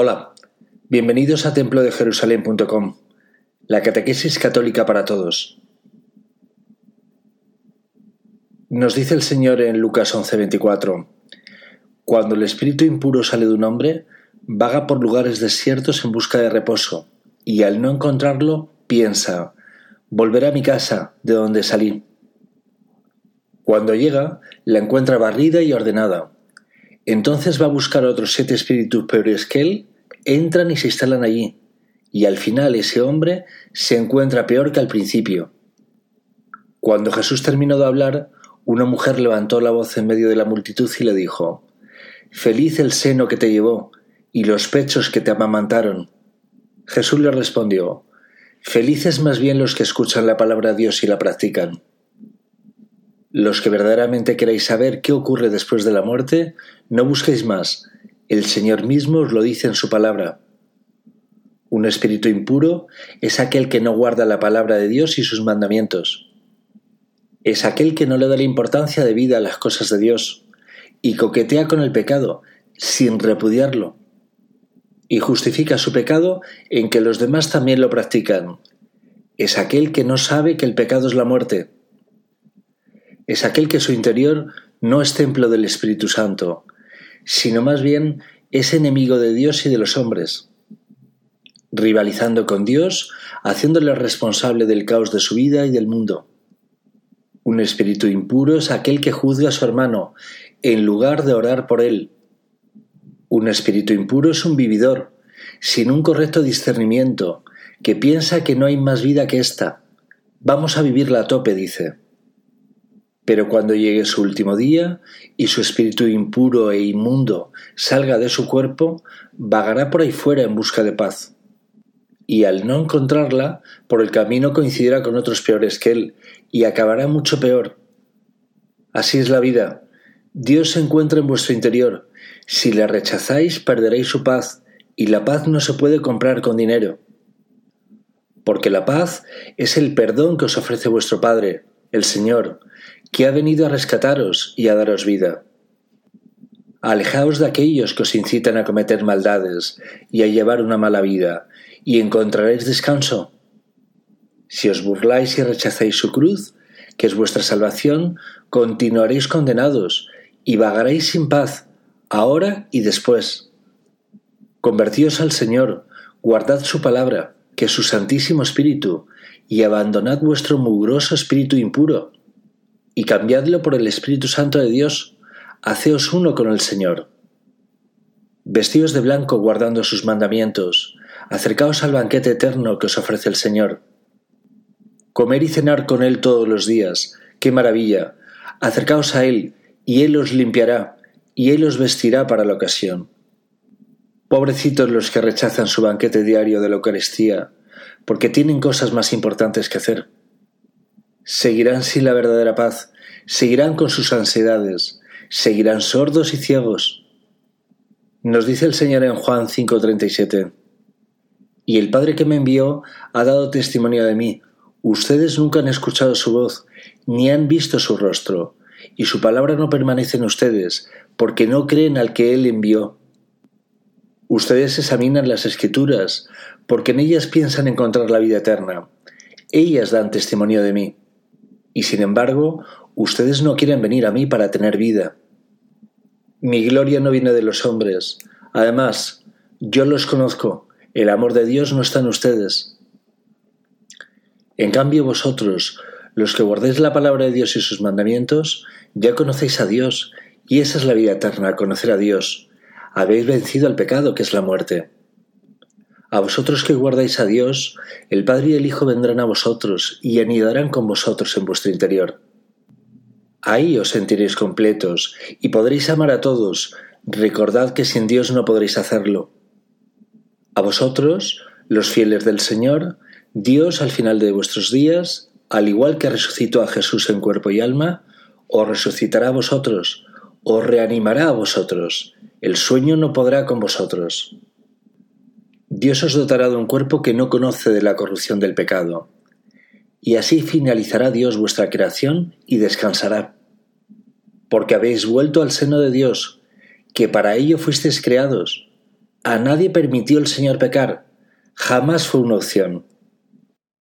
Hola, bienvenidos a templo de Jerusalén.com, la catequesis católica para todos. Nos dice el Señor en Lucas 11:24, Cuando el espíritu impuro sale de un hombre, vaga por lugares desiertos en busca de reposo, y al no encontrarlo, piensa, volveré a mi casa, de donde salí. Cuando llega, la encuentra barrida y ordenada, entonces va a buscar otros siete espíritus peores que él, entran y se instalan allí, y al final ese hombre se encuentra peor que al principio. Cuando Jesús terminó de hablar, una mujer levantó la voz en medio de la multitud y le dijo, Feliz el seno que te llevó y los pechos que te amamantaron. Jesús le respondió, Felices más bien los que escuchan la palabra de Dios y la practican. Los que verdaderamente queréis saber qué ocurre después de la muerte, no busquéis más. El Señor mismo os lo dice en su palabra. Un espíritu impuro es aquel que no guarda la palabra de Dios y sus mandamientos. Es aquel que no le da la importancia debida a las cosas de Dios y coquetea con el pecado sin repudiarlo. Y justifica su pecado en que los demás también lo practican. Es aquel que no sabe que el pecado es la muerte es aquel que su interior no es templo del Espíritu Santo, sino más bien es enemigo de Dios y de los hombres, rivalizando con Dios, haciéndole responsable del caos de su vida y del mundo. Un espíritu impuro es aquel que juzga a su hermano, en lugar de orar por él. Un espíritu impuro es un vividor, sin un correcto discernimiento, que piensa que no hay más vida que esta. Vamos a vivirla a tope, dice. Pero cuando llegue su último día y su espíritu impuro e inmundo salga de su cuerpo, vagará por ahí fuera en busca de paz. Y al no encontrarla, por el camino coincidirá con otros peores que él, y acabará mucho peor. Así es la vida. Dios se encuentra en vuestro interior. Si le rechazáis, perderéis su paz, y la paz no se puede comprar con dinero. Porque la paz es el perdón que os ofrece vuestro Padre, el Señor, que ha venido a rescataros y a daros vida. Alejaos de aquellos que os incitan a cometer maldades y a llevar una mala vida, y encontraréis descanso. Si os burláis y rechazáis su cruz, que es vuestra salvación, continuaréis condenados y vagaréis sin paz, ahora y después. Convertíos al Señor, guardad su palabra, que es su Santísimo Espíritu, y abandonad vuestro mugroso espíritu impuro y cambiadlo por el Espíritu Santo de Dios, haceos uno con el Señor. Vestíos de blanco guardando sus mandamientos, acercaos al banquete eterno que os ofrece el Señor. Comer y cenar con Él todos los días, qué maravilla. Acercaos a Él, y Él os limpiará, y Él os vestirá para la ocasión. Pobrecitos los que rechazan su banquete diario de la Eucaristía, porque tienen cosas más importantes que hacer seguirán sin la verdadera paz, seguirán con sus ansiedades, seguirán sordos y ciegos. Nos dice el Señor en Juan 5:37, y el Padre que me envió ha dado testimonio de mí. Ustedes nunca han escuchado su voz, ni han visto su rostro, y su palabra no permanece en ustedes, porque no creen al que Él envió. Ustedes examinan las escrituras, porque en ellas piensan encontrar la vida eterna. Ellas dan testimonio de mí y sin embargo ustedes no quieren venir a mí para tener vida. Mi gloria no viene de los hombres. Además, yo los conozco, el amor de Dios no está en ustedes. En cambio vosotros, los que guardéis la palabra de Dios y sus mandamientos, ya conocéis a Dios, y esa es la vida eterna, conocer a Dios. Habéis vencido al pecado, que es la muerte. A vosotros que guardáis a Dios, el Padre y el Hijo vendrán a vosotros y anidarán con vosotros en vuestro interior. Ahí os sentiréis completos y podréis amar a todos. Recordad que sin Dios no podréis hacerlo. A vosotros, los fieles del Señor, Dios al final de vuestros días, al igual que resucitó a Jesús en cuerpo y alma, os resucitará a vosotros, os reanimará a vosotros. El sueño no podrá con vosotros. Dios os dotará de un cuerpo que no conoce de la corrupción del pecado, y así finalizará Dios vuestra creación y descansará. Porque habéis vuelto al seno de Dios, que para ello fuisteis creados. A nadie permitió el Señor pecar. Jamás fue una opción.